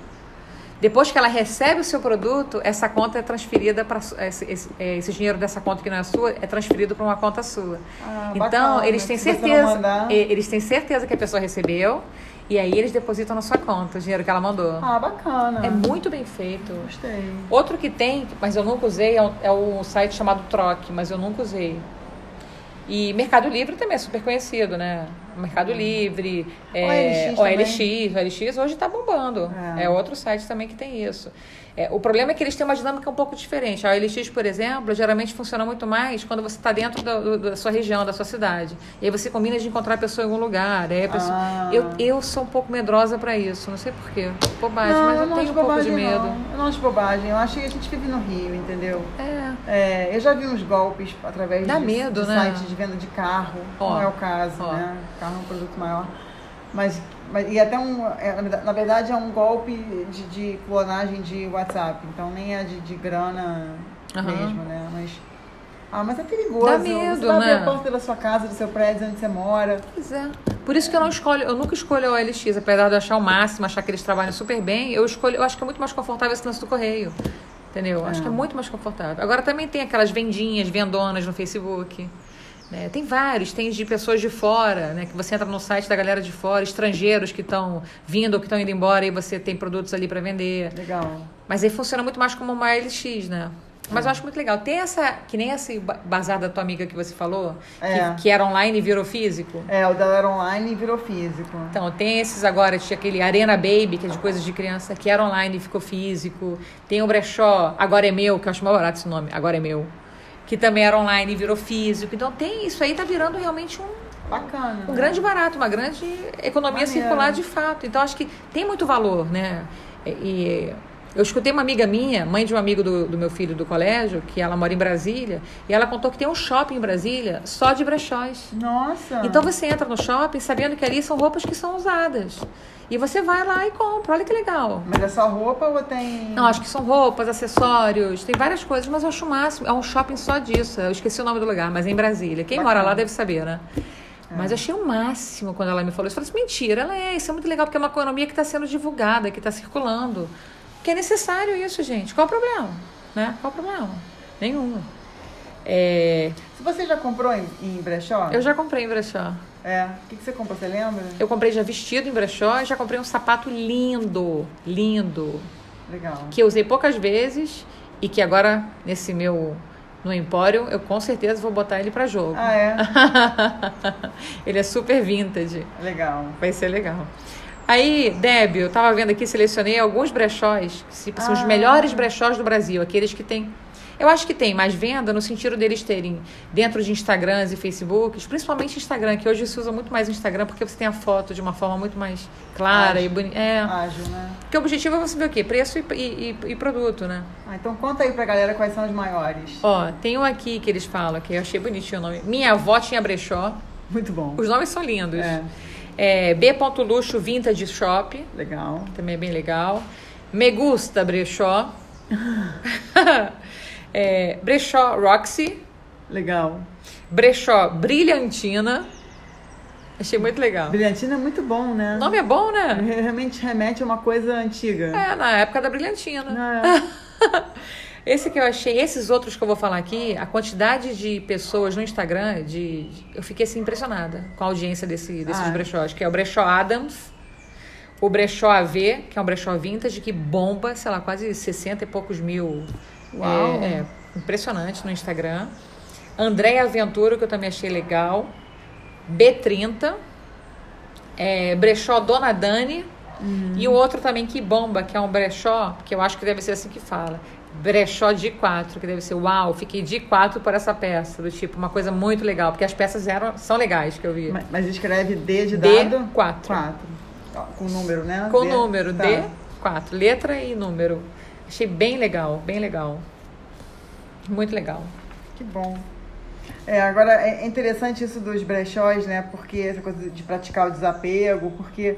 Speaker 1: Depois que ela recebe o seu produto, essa conta é transferida para esse, esse, é, esse dinheiro dessa conta que não é sua é transferido para uma conta sua.
Speaker 2: Ah,
Speaker 1: então
Speaker 2: bacana.
Speaker 1: eles têm certeza, eles têm certeza que a pessoa recebeu e aí eles depositam na sua conta o dinheiro que ela mandou.
Speaker 2: Ah, bacana.
Speaker 1: É muito bem feito.
Speaker 2: Gostei.
Speaker 1: Outro que tem, mas eu nunca usei, é um, é site chamado Troque, mas eu nunca usei. E Mercado Livre também é super conhecido, né? Mercado Livre, é,
Speaker 2: OLX
Speaker 1: OLX, OLX hoje está bombando.
Speaker 2: É.
Speaker 1: É. outro site também que tem isso. É, o problema é que eles têm uma dinâmica um pouco diferente. A OLX, por exemplo, geralmente funciona muito mais quando você está dentro da, da sua região, da sua cidade. E aí você combina de encontrar a pessoa em algum lugar. Aí a pessoa-
Speaker 2: Ah.
Speaker 1: eu, eu sou um pouco medrosa para isso, não sei porquê. Bobagem,
Speaker 2: não,
Speaker 1: mas eu,
Speaker 2: não
Speaker 1: tenho um pouco de
Speaker 2: bobagem,
Speaker 1: medo.
Speaker 2: Não. Eu não acho bobagem. Eu acho que a gente vive no Rio, entendeu?
Speaker 1: É.
Speaker 2: É, eu já vi uns golpes através
Speaker 1: Dá
Speaker 2: de,
Speaker 1: medo,
Speaker 2: de
Speaker 1: né?
Speaker 2: sites de venda de carro.
Speaker 1: Ó,
Speaker 2: não é o caso,
Speaker 1: ó.
Speaker 2: né? Carro é um produto maior. Mas, mas e até um. é, na verdade- é um golpe de, de clonagem de WhatsApp. Então nem é de, de grana
Speaker 1: Aham.
Speaker 2: mesmo, né? Mas. Ah, mas é perigoso.
Speaker 1: Dá
Speaker 2: você
Speaker 1: medo,
Speaker 2: abrir
Speaker 1: né?
Speaker 2: a porta da sua casa, do seu prédio, onde você mora.
Speaker 1: Pois é. Por isso que eu não escolho, eu nunca escolho a OLX, apesar de eu achar o máximo, achar que eles trabalham super bem, eu escolho, eu acho que é muito mais confortável esse lance do correio. Entendeu? Acho
Speaker 2: É.
Speaker 1: que é muito mais confortável. Agora também tem aquelas vendinhas, vendonas no Facebook. Né? Tem vários, tem de pessoas de fora, né? Que você entra no site da galera de fora, estrangeiros que estão vindo ou que estão indo embora e você tem produtos ali para vender.
Speaker 2: Legal.
Speaker 1: Mas aí funciona muito mais como uma LX, né? Mas eu acho muito legal. Tem essa, que nem esse ba- bazar da tua amiga que você falou,
Speaker 2: É.
Speaker 1: que, que era online e virou físico.
Speaker 2: É, o dela era online e virou físico.
Speaker 1: Então, tem esses agora, tinha aquele Arena Baby, que é de coisas de criança, que era online e ficou físico. Tem o Brechó, Agora é Meu, que eu acho mais barato esse nome, Agora é Meu. Que também era online e virou físico. Então, tem isso aí, tá virando realmente um,
Speaker 2: Bacana.
Speaker 1: um
Speaker 2: né?
Speaker 1: grande barato, uma grande economia
Speaker 2: Maneiro.
Speaker 1: circular de fato. Então, acho que tem muito valor, né? E, e eu escutei uma amiga minha, mãe de um amigo do, do meu filho do colégio, que ela mora em Brasília, e ela contou que tem um shopping em Brasília só de brechós.
Speaker 2: Nossa.
Speaker 1: Então você entra no shopping sabendo que ali são roupas que são usadas. E você vai lá e compra. Olha que legal.
Speaker 2: Mas é só roupa ou tem.
Speaker 1: Não, acho que são roupas, acessórios, tem várias coisas, mas eu acho o máximo. É um shopping só disso. Eu esqueci o nome do lugar, mas é em Brasília. Quem mora
Speaker 2: Bacana.
Speaker 1: lá deve saber, né? Mas eu achei o máximo quando ela me falou isso. Eu falei assim, mentira, ela é, isso é muito legal, porque é uma economia que está sendo divulgada, que está circulando. É necessário isso, gente. Qual o problema? Né? Qual o problema? Nenhum. É,
Speaker 2: Se você já comprou em, em brechó?
Speaker 1: eu já comprei em brechó.
Speaker 2: É. O que, que você comprou? Você lembra?
Speaker 1: Eu comprei já vestido em brechó e já comprei um sapato lindo, lindo,
Speaker 2: Legal.
Speaker 1: que eu usei poucas vezes e que agora, nesse meu no Empório, eu com certeza vou botar ele pra jogo.
Speaker 2: Ah, é?
Speaker 1: ele é super vintage,
Speaker 2: Legal.
Speaker 1: vai ser legal. Aí, Débio, eu tava vendo aqui, selecionei alguns brechós, que são os
Speaker 2: Ah.
Speaker 1: melhores brechós do Brasil, aqueles que têm. Eu acho que tem mais venda no sentido deles terem dentro de Instagrams e Facebooks, principalmente Instagram, que hoje se usa muito mais o Instagram porque você tem a foto de uma forma muito mais clara
Speaker 2: Ágil.
Speaker 1: e bonita. É.
Speaker 2: Ágil, né?
Speaker 1: Porque o objetivo é você ver o quê? Preço e, e- e- e produto, né?
Speaker 2: Ah, então conta aí pra galera quais são os maiores.
Speaker 1: Ó, tem um aqui que eles falam, que eu achei bonitinho o nome. Minha avó tinha brechó.
Speaker 2: Muito bom.
Speaker 1: Os nomes são lindos.
Speaker 2: É.
Speaker 1: É, B. Luxo Vintage Shop,
Speaker 2: Legal.
Speaker 1: também é bem legal. Me Gusta Brechó. é, brechó Roxy.
Speaker 2: Legal.
Speaker 1: Brechó Brilhantina. Achei muito legal.
Speaker 2: Brilhantina é muito bom, né?
Speaker 1: O nome é bom, né?
Speaker 2: Realmente remete a uma coisa antiga.
Speaker 1: É, na época da Brilhantina.
Speaker 2: É.
Speaker 1: Esse que eu achei, esses outros que eu vou falar aqui, a quantidade de pessoas no Instagram, de, eu fiquei assim impressionada com a audiência desse, desses
Speaker 2: Ah.
Speaker 1: brechós, que é o brechó Adams, o brechó AV, que é um brechó vintage que bomba, sei lá, quase 60 e poucos mil.
Speaker 2: Uau.
Speaker 1: É, é, impressionante no Instagram. Andréia Aventura, que eu também achei legal. B30. É, brechó Dona Dani. E o outro também que bomba, que é um brechó, que eu acho que deve ser assim que fala. Brechó de 4, que deve ser uau, fiquei de 4 por essa peça, do tipo, uma coisa muito legal, porque as peças eram, são legais que eu vi.
Speaker 2: Mas, mas escreve D de
Speaker 1: D,
Speaker 2: dado.
Speaker 1: quatro.
Speaker 2: Quatro. Ó, Com número, né?
Speaker 1: Com
Speaker 2: D.
Speaker 1: número,
Speaker 2: Tá.
Speaker 1: D, 4, letra e número. Achei bem legal, bem legal. Muito legal.
Speaker 2: Que bom. É, agora é interessante isso dos brechós, né? Porque essa coisa de praticar o desapego, porque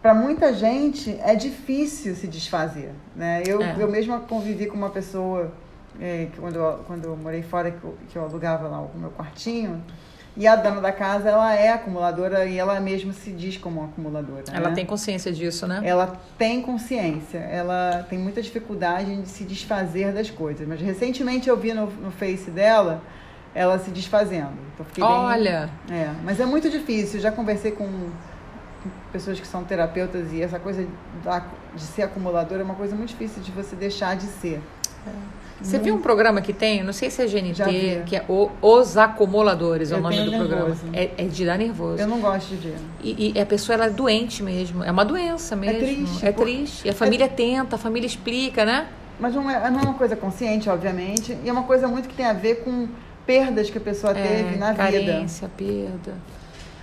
Speaker 2: para muita gente é difícil se desfazer, né? Eu,
Speaker 1: É.
Speaker 2: eu mesma convivi com uma pessoa é, que quando, eu, quando eu morei fora, que eu, que eu alugava lá o meu quartinho, e a dona da casa, ela é acumuladora e ela mesma se diz como acumuladora.
Speaker 1: Ela
Speaker 2: né?
Speaker 1: tem consciência disso, né?
Speaker 2: Ela tem consciência, ela tem muita dificuldade em se desfazer das coisas. Mas recentemente eu vi no, no Face dela ela se desfazendo. Então fiquei bem-
Speaker 1: Olha,
Speaker 2: É, mas é muito difícil. Eu já conversei com pessoas que são terapeutas e essa coisa da- de ser acumulador é uma coisa muito difícil de você deixar de ser.
Speaker 1: você viu um programa que tem, não sei se é GNT, que é o- Os Acumuladores, é o nome do
Speaker 2: tenho
Speaker 1: programa.
Speaker 2: nervoso.
Speaker 1: É, é de dar nervoso.
Speaker 2: Eu não gosto de ver.
Speaker 1: E, e a pessoa ela é doente mesmo, é uma doença mesmo.
Speaker 2: triste,
Speaker 1: É triste. E a família tenta, a família explica, né?
Speaker 2: Mas não é, não é uma coisa consciente, obviamente, e é uma coisa muito que tem a ver com perdas que a pessoa teve na vida.
Speaker 1: É, carência, perda.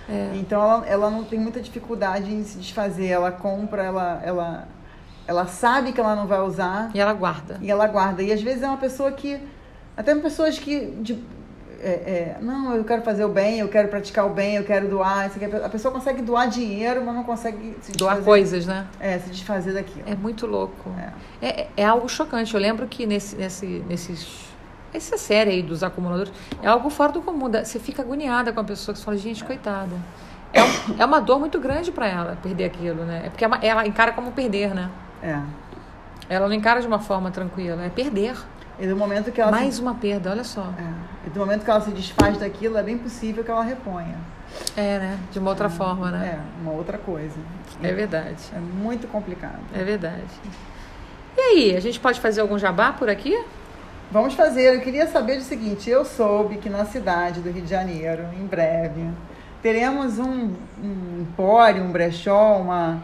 Speaker 1: É.
Speaker 2: Então ela, ela não tem muita dificuldade em se desfazer. Ela compra, ela, ela, ela sabe que ela não vai usar
Speaker 1: E ela guarda.
Speaker 2: e ela guarda. E às vezes é uma pessoa que. Até pessoas que. de- é, é, não, eu quero fazer o bem, eu quero praticar o bem, eu quero doar. A pessoa consegue doar dinheiro, mas não consegue se
Speaker 1: Doar
Speaker 2: desfazer-
Speaker 1: coisas, né?
Speaker 2: É, se desfazer daquilo.
Speaker 1: É muito louco. É, é, é algo chocante. Eu lembro que nesse, nesse, nesses. Essa série aí dos acumuladores é algo fora do comum. Você fica agoniada com a pessoa que você fala, gente, coitada. É, um- é uma dor muito grande para ela perder aquilo, né? É porque é uma- ela encara como perder, né?
Speaker 2: É.
Speaker 1: Ela não encara de uma forma tranquila, é perder.
Speaker 2: E do momento que ela
Speaker 1: Mais
Speaker 2: se,
Speaker 1: uma perda, olha só.
Speaker 2: é, e do momento que ela se desfaz daquilo, é bem possível que ela reponha.
Speaker 1: É, né? De uma outra forma, né?
Speaker 2: É, uma outra coisa.
Speaker 1: É verdade.
Speaker 2: É muito complicado.
Speaker 1: É verdade. E aí, a gente pode fazer algum jabá por aqui?
Speaker 2: Vamos fazer. Eu queria saber o seguinte: eu soube que na cidade do Rio de Janeiro, em breve, teremos um, um empório, um brechó, uma,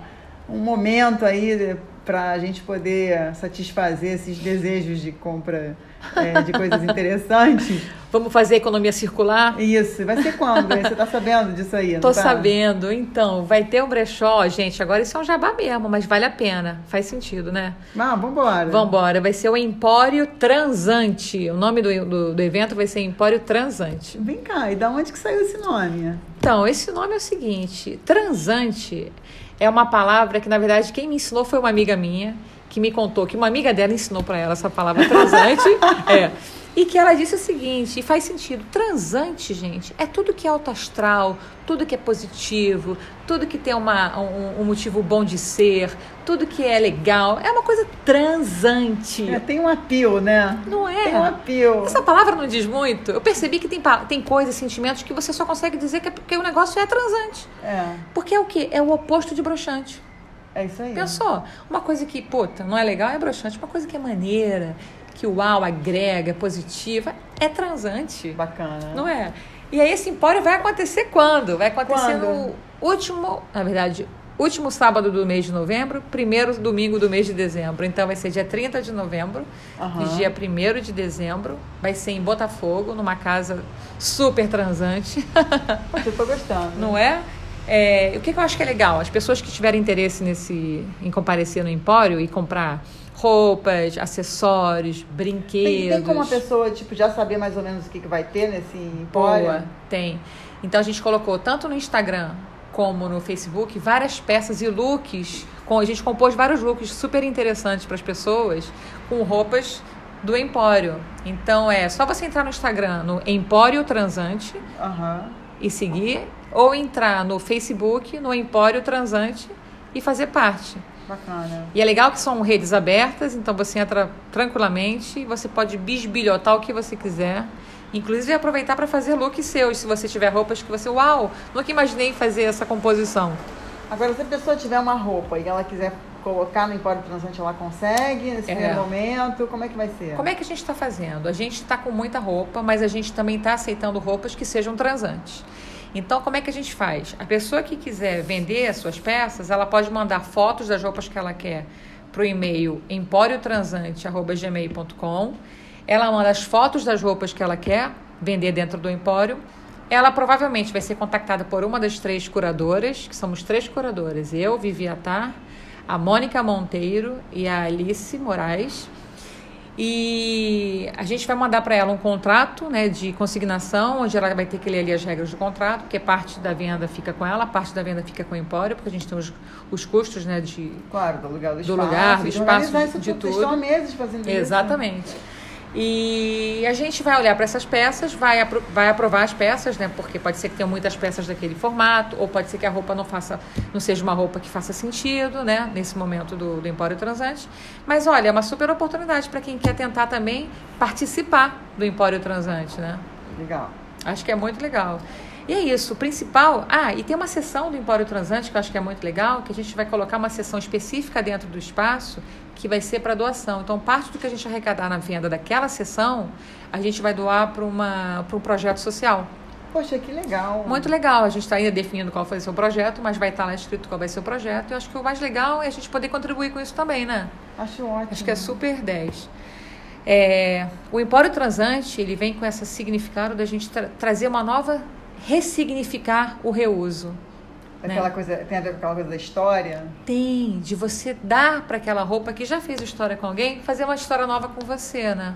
Speaker 2: um momento aí para a gente poder satisfazer esses desejos de compra é, de coisas interessantes.
Speaker 1: Vamos fazer economia circular?
Speaker 2: Isso. Vai ser quando? Você está sabendo disso aí?
Speaker 1: Tô
Speaker 2: tá?
Speaker 1: sabendo. Então, vai ter um brechó, gente. Agora isso é um jabá mesmo, mas vale a pena. Faz sentido, né?
Speaker 2: Ah, vambora.
Speaker 1: Vambora. Vai ser o Empório Transante. O nome do, do, do evento vai ser Empório Transante.
Speaker 2: Vem cá, e da onde que saiu esse nome?
Speaker 1: Então, esse nome é o seguinte: transante é uma palavra que, na verdade, quem me ensinou foi uma amiga minha, que me contou que uma amiga dela ensinou para ela essa palavra transante. é. E que ela disse o seguinte, e faz sentido: transante, gente, é tudo que é alto astral, tudo que é positivo, tudo que tem uma, um, um motivo bom de ser, tudo que é legal. É uma coisa transante.
Speaker 2: É, tem um apio, né?
Speaker 1: Não é?
Speaker 2: Tem um apio.
Speaker 1: Essa palavra não diz muito. Eu percebi que tem, tem coisas, sentimentos que você só consegue dizer que é porque o negócio é transante.
Speaker 2: É,
Speaker 1: Porque é o quê? É o oposto de broxante.
Speaker 2: É isso aí.
Speaker 1: Pensou? Uma coisa que, puta, não é legal é broxante. Uma coisa que é maneira, que uau, agrega, é positiva, é transante.
Speaker 2: Bacana.
Speaker 1: Não é? E aí esse empório vai acontecer quando? Vai acontecer
Speaker 2: Quando?
Speaker 1: no último, na verdade, último sábado do mês de novembro, primeiro domingo do mês de dezembro. Então vai ser dia 30 de novembro
Speaker 2: Aham.
Speaker 1: e dia 1 de dezembro. Vai ser em Botafogo, numa casa super transante.
Speaker 2: Eu tô gostando.
Speaker 1: Não é? É, o que, que eu acho que é legal? As pessoas que tiverem interesse nesse, em comparecer no Empório e comprar roupas, acessórios, brinquedos.
Speaker 2: Tem, tem como a pessoa tipo, já saber mais ou menos o que, que vai ter nesse empório?
Speaker 1: Boa, tem. Então a gente colocou tanto no Instagram como no Facebook várias peças e looks. Com, a gente compôs vários looks super interessantes para as pessoas com roupas do Empório. Então é só você entrar no Instagram, no Empório Transante
Speaker 2: Aham.
Speaker 1: e seguir, ou entrar no Facebook, no Empório Transante e fazer parte.
Speaker 2: Bacana.
Speaker 1: E é legal que são redes abertas, então você entra tranquilamente você pode bisbilhotar o que você quiser. Inclusive aproveitar para fazer looks seus, se você tiver roupas que você, uau, nunca imaginei fazer essa composição.
Speaker 2: Agora, se a pessoa tiver uma roupa e ela quiser colocar no empório transante, ela consegue nesse
Speaker 1: É.
Speaker 2: primeiro momento? Como é que vai ser?
Speaker 1: Como é que a gente está fazendo? A gente está com muita roupa, mas a gente também está aceitando roupas que sejam transantes. Então, como é que a gente faz? A pessoa que quiser vender as suas peças, ela pode mandar fotos das roupas que ela quer para o e-mail empóriotransante.gmail.com. Ela manda as fotos das roupas que ela quer vender dentro do empório. Ela provavelmente vai ser contactada por uma das três curadoras, que somos três curadoras. Eu, Vivi Atar, a Mônica Monteiro e a Alice Moraes. E a gente vai mandar para ela um contrato né, de consignação, onde ela vai ter que ler ali as regras do contrato, porque parte da venda fica com ela, parte da venda fica com o empório, porque a gente tem os, os custos né, de,
Speaker 2: Claro, do lugar do,
Speaker 1: do
Speaker 2: espaço.
Speaker 1: lugar, do
Speaker 2: de
Speaker 1: espaço, de, de
Speaker 2: tudo. Estão há meses fazendo isso. né?
Speaker 1: E a gente vai olhar para essas peças, vai, apro- vai aprovar as peças, né? Porque pode ser que tenha muitas peças daquele formato, ou pode ser que a roupa não faça, não seja uma roupa que faça sentido, né? Nesse momento do, do Empório Transante. Mas olha, é uma super oportunidade para quem quer tentar também participar do Empório Transante, né?
Speaker 2: Legal.
Speaker 1: Acho que é muito legal. E é isso, o principal. Ah, e tem uma sessão do Empório Transante que eu acho que é muito legal, que a gente vai colocar uma sessão específica dentro do espaço que vai ser para doação. Então, parte do que a gente arrecadar na venda daquela sessão, a gente vai doar para um projeto social.
Speaker 2: Poxa, que legal.
Speaker 1: Muito legal. A gente está ainda definindo qual vai ser o projeto, mas vai estar lá escrito qual vai ser o projeto. E eu acho que o mais legal é a gente poder contribuir com isso também, né?
Speaker 2: Acho ótimo.
Speaker 1: Acho que é super 10. É, o Empório Transante, ele vem com esse significado da gente tra trazer uma nova, ressignificar o reuso.
Speaker 2: Aquela
Speaker 1: né?
Speaker 2: coisa, tem a ver com aquela coisa da história?
Speaker 1: Tem, de você dar para aquela roupa que já fez história com alguém, fazer uma história nova com você, né?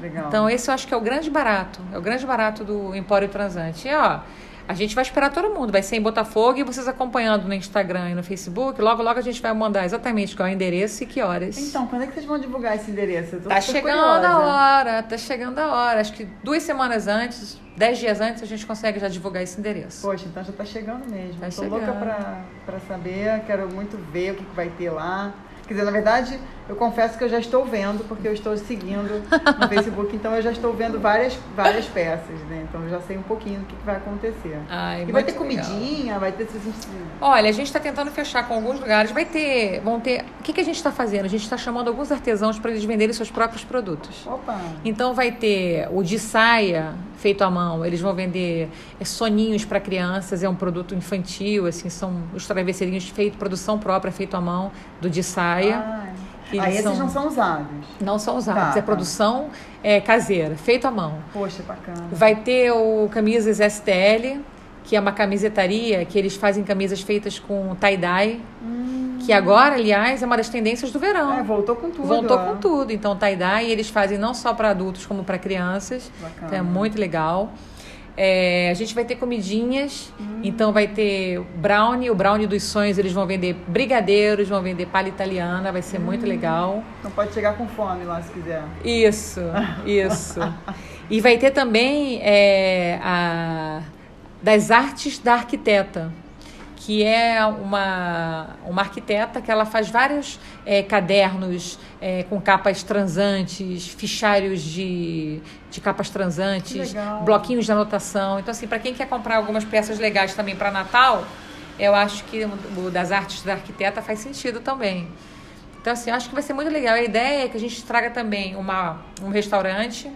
Speaker 2: Legal.
Speaker 1: Então, esse eu acho que é o grande barato. É o grande barato do Empório Transante. E, ó, a gente vai esperar todo mundo. Vai ser em Botafogo e vocês acompanhando no Instagram e no Facebook. Logo, logo a gente vai mandar exatamente qual é o endereço e que horas.
Speaker 2: Então, quando é que vocês vão divulgar esse endereço? Eu tô
Speaker 1: Tá chegando
Speaker 2: curiosa.
Speaker 1: a hora, tá chegando a hora. Acho que duas semanas antes, dez dias antes, a gente consegue já divulgar esse endereço.
Speaker 2: Poxa, então já tá chegando mesmo.
Speaker 1: Tá
Speaker 2: Tô
Speaker 1: chegando.
Speaker 2: louca pra, pra saber, quero muito ver o que, que vai ter lá. Quer dizer, na verdade, eu confesso que eu já estou vendo, porque eu estou seguindo no Facebook, então eu já estou vendo várias, várias peças, né? Então eu já sei um pouquinho do que, que vai acontecer.
Speaker 1: Ai,
Speaker 2: e vai ter
Speaker 1: muito legal.
Speaker 2: comidinha, vai ter.
Speaker 1: Olha, a gente está tentando fechar com alguns lugares. Vai ter, vão ter. O que, que a gente está fazendo? A gente está chamando alguns artesãos para eles venderem seus próprios produtos.
Speaker 2: Opa!
Speaker 1: Então vai ter o de saia feito à mão. Eles vão vender soninhos para crianças. É um produto infantil, assim, são os travesseirinhos feitos produção própria, feito à mão do de saia.
Speaker 2: Ai. Aí esses
Speaker 1: são-
Speaker 2: não são usados.
Speaker 1: Não são usados.
Speaker 2: Tá,
Speaker 1: é
Speaker 2: tá.
Speaker 1: produção é, caseira, feito à mão.
Speaker 2: Poxa, bacana.
Speaker 1: Vai ter o camisas STL, que é uma camisetaria que eles fazem camisas feitas com tie-dye, que agora, aliás, é uma das tendências do verão.
Speaker 2: É, voltou com tudo.
Speaker 1: Voltou
Speaker 2: ó.
Speaker 1: com tudo. Então, tie-dye eles fazem não só para adultos como para crianças.
Speaker 2: Bacana.
Speaker 1: Então, é muito legal. É, a gente vai ter comidinhas,
Speaker 2: Hum.
Speaker 1: então vai ter brownie, o brownie dos sonhos, eles vão vender brigadeiros, vão vender palha italiana, vai ser
Speaker 2: Hum.
Speaker 1: muito legal.
Speaker 2: Então pode chegar com fome lá se quiser.
Speaker 1: Isso, isso. E vai ter também é, a das artes da arquiteta, que é uma, uma arquiteta que ela faz vários é, cadernos é, com capas transantes, fichários de, de capas transantes, bloquinhos de anotação. Então, assim, para quem quer comprar algumas peças legais também para Natal, eu acho que o das artes da arquiteta faz sentido também. Então, assim, eu acho que vai ser muito legal. A ideia é que a gente traga também uma, um restaurante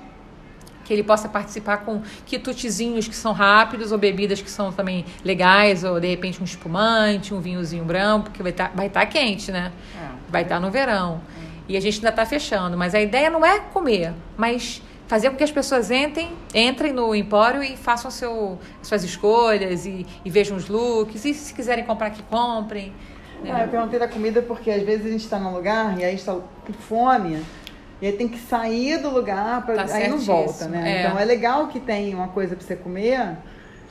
Speaker 1: que ele possa participar com quitutezinhos que são rápidos ou bebidas que são também legais, ou de repente um espumante, um vinhozinho branco, porque vai estar vai tá quente, né?
Speaker 2: É.
Speaker 1: Vai estar no verão. E a gente ainda está fechando. Mas a ideia não é comer, mas fazer com que as pessoas entrem, entrem no empório e façam seu, suas escolhas e, e vejam os looks. E se quiserem comprar, que comprem. né?
Speaker 2: Ah, eu perguntei da comida porque às vezes a gente está num lugar e aí está com fome. E aí tem que sair do lugar, pra,
Speaker 1: Tá
Speaker 2: aí não
Speaker 1: certíssimo,
Speaker 2: volta, né?
Speaker 1: é.
Speaker 2: Então é legal que tem uma coisa para você comer,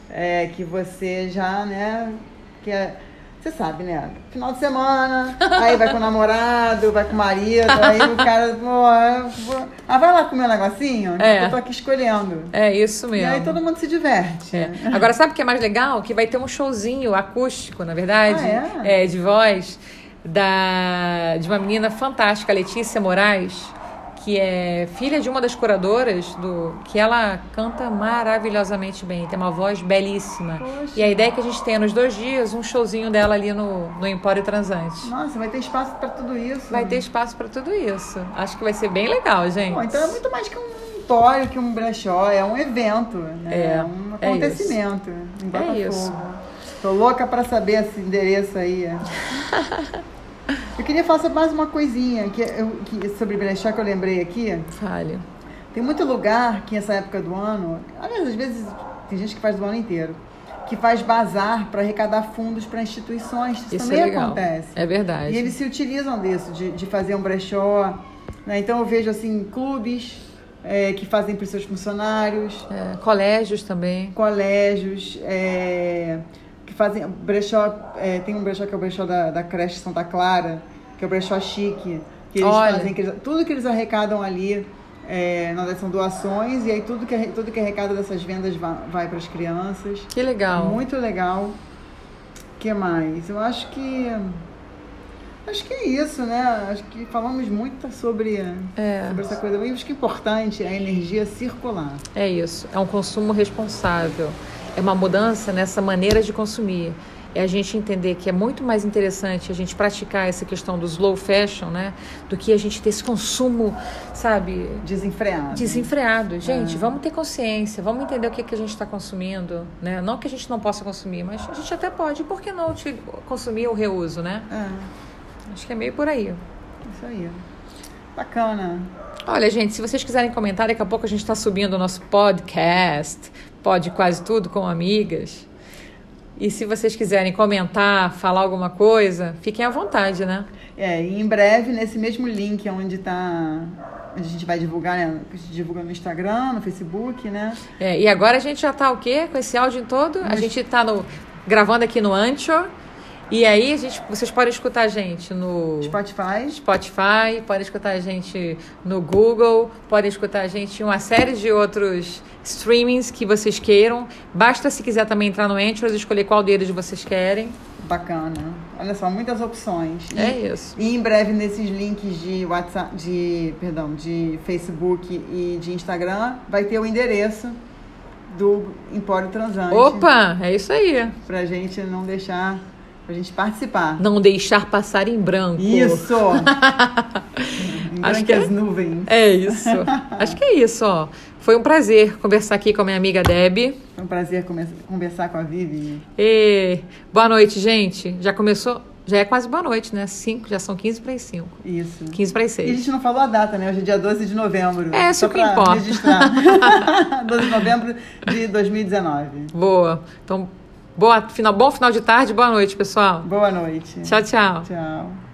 Speaker 2: é, que você já, né? Que é, você sabe, né? Final de semana, aí vai com o namorado, vai com o marido, aí o cara, pô, ah, vai lá comer um negocinho?
Speaker 1: É.
Speaker 2: Eu tô aqui escolhendo.
Speaker 1: É isso
Speaker 2: E
Speaker 1: mesmo.
Speaker 2: aí todo mundo se diverte.
Speaker 1: É. Agora, sabe o que é mais legal? Que vai ter um showzinho acústico, na verdade,
Speaker 2: Ah, é?
Speaker 1: de voz, da, de uma menina fantástica, Letícia Moraes, que é filha de uma das curadoras, do, que ela canta maravilhosamente bem, tem uma voz belíssima.
Speaker 2: Poxa.
Speaker 1: E a ideia é que a gente tenha nos dois dias um showzinho dela ali no, no Empório Transante.
Speaker 2: Nossa, vai ter espaço para tudo isso.
Speaker 1: Vai ter espaço para tudo isso. Acho que vai ser bem legal, gente.
Speaker 2: Bom, então é muito mais que um tório, que um brechó, é um evento, né?
Speaker 1: É,
Speaker 2: um
Speaker 1: é
Speaker 2: acontecimento em Botafogo.
Speaker 1: isso.
Speaker 2: Tô louca para saber esse endereço aí. eu queria falar sobre mais uma coisinha que, eu, que, sobre brechó que eu lembrei aqui.
Speaker 1: Fale.
Speaker 2: Tem muito lugar que nessa época do ano, aliás, às vezes tem gente que faz do ano inteiro, que faz bazar para arrecadar fundos para instituições. Isso,
Speaker 1: Isso
Speaker 2: também
Speaker 1: é
Speaker 2: acontece.
Speaker 1: É verdade.
Speaker 2: E eles se utilizam disso, de, de fazer um brechó Né? Então eu vejo assim clubes é, que fazem para os seus funcionários,
Speaker 1: É, colégios também.
Speaker 2: colégios é, que fazem brechó. é, tem um brechó que é o brechó da, da creche Santa Clara, que é o brechó chique, que eles
Speaker 1: Olha.
Speaker 2: fazem que eles- tudo que eles arrecadam ali. É, na são doações e aí tudo que, tudo que arrecada dessas vendas vai, vai para as crianças.
Speaker 1: Que legal.
Speaker 2: Muito legal. O que mais? Eu acho que. Acho que é isso, né? Acho que falamos muito sobre,
Speaker 1: É.
Speaker 2: sobre essa coisa. Eu acho que é importante a energia circular.
Speaker 1: É isso, é um consumo responsável. É uma mudança nessa maneira de consumir. É a gente entender que é muito mais interessante a gente praticar essa questão do slow fashion, né? Do que a gente ter esse consumo, sabe,
Speaker 2: Desenfreado.
Speaker 1: desenfreado. Gente,
Speaker 2: É.
Speaker 1: vamos ter consciência, vamos entender o que, que a gente está consumindo, né? Não que a gente não possa consumir, mas a gente até pode. Por que não te- consumir o reuso, né?
Speaker 2: É,
Speaker 1: Acho que é meio por aí.
Speaker 2: isso aí. Bacana.
Speaker 1: Olha, gente, se vocês quiserem comentar, daqui a pouco a gente está subindo o nosso podcast, pode quase tudo com amigas. E se vocês quiserem comentar, falar alguma coisa, fiquem à vontade, né?
Speaker 2: É, e em breve, nesse mesmo link onde tá. A gente vai divulgar, né? A gente divulga no Instagram, no Facebook, né?
Speaker 1: É, e agora a gente já tá o quê? Com esse áudio todo? A
Speaker 2: Mas-
Speaker 1: gente tá no, gravando aqui no Anchor. E aí gente, vocês podem escutar a gente no
Speaker 2: Spotify.
Speaker 1: Spotify, podem escutar a gente no Google, podem escutar a gente em uma série de outros streamings que vocês queiram. Basta se quiser também entrar no Anchor e escolher qual deles vocês querem.
Speaker 2: Bacana. Olha só, muitas opções. E-
Speaker 1: É isso.
Speaker 2: E em breve nesses links de WhatsApp, de, perdão, de Facebook e de Instagram, vai ter o endereço do Empório Transante.
Speaker 1: Opa, é isso aí.
Speaker 2: Pra gente não deixar, pra gente participar.
Speaker 1: Não deixar passar em branco.
Speaker 2: Isso! em
Speaker 1: Acho que é-
Speaker 2: nuvens.
Speaker 1: É isso. Acho que é isso, ó. Foi um prazer conversar aqui com a minha amiga Deb.
Speaker 2: Foi um prazer conversar com a Vivi.
Speaker 1: E boa noite, gente. Já começou, já é quase boa noite, né? Cinco, já são 15 para as 5.
Speaker 2: Isso.
Speaker 1: 15 para as
Speaker 2: E a
Speaker 1: 6.
Speaker 2: gente não falou a data, né? Hoje é dia 12 de novembro.
Speaker 1: É, isso
Speaker 2: Só
Speaker 1: que importa.
Speaker 2: registrar. 12 de novembro de 2019.
Speaker 1: Boa. Então, boa, final, bom final de tarde, boa noite, pessoal.
Speaker 2: Boa noite.
Speaker 1: Tchau, tchau.
Speaker 2: Tchau.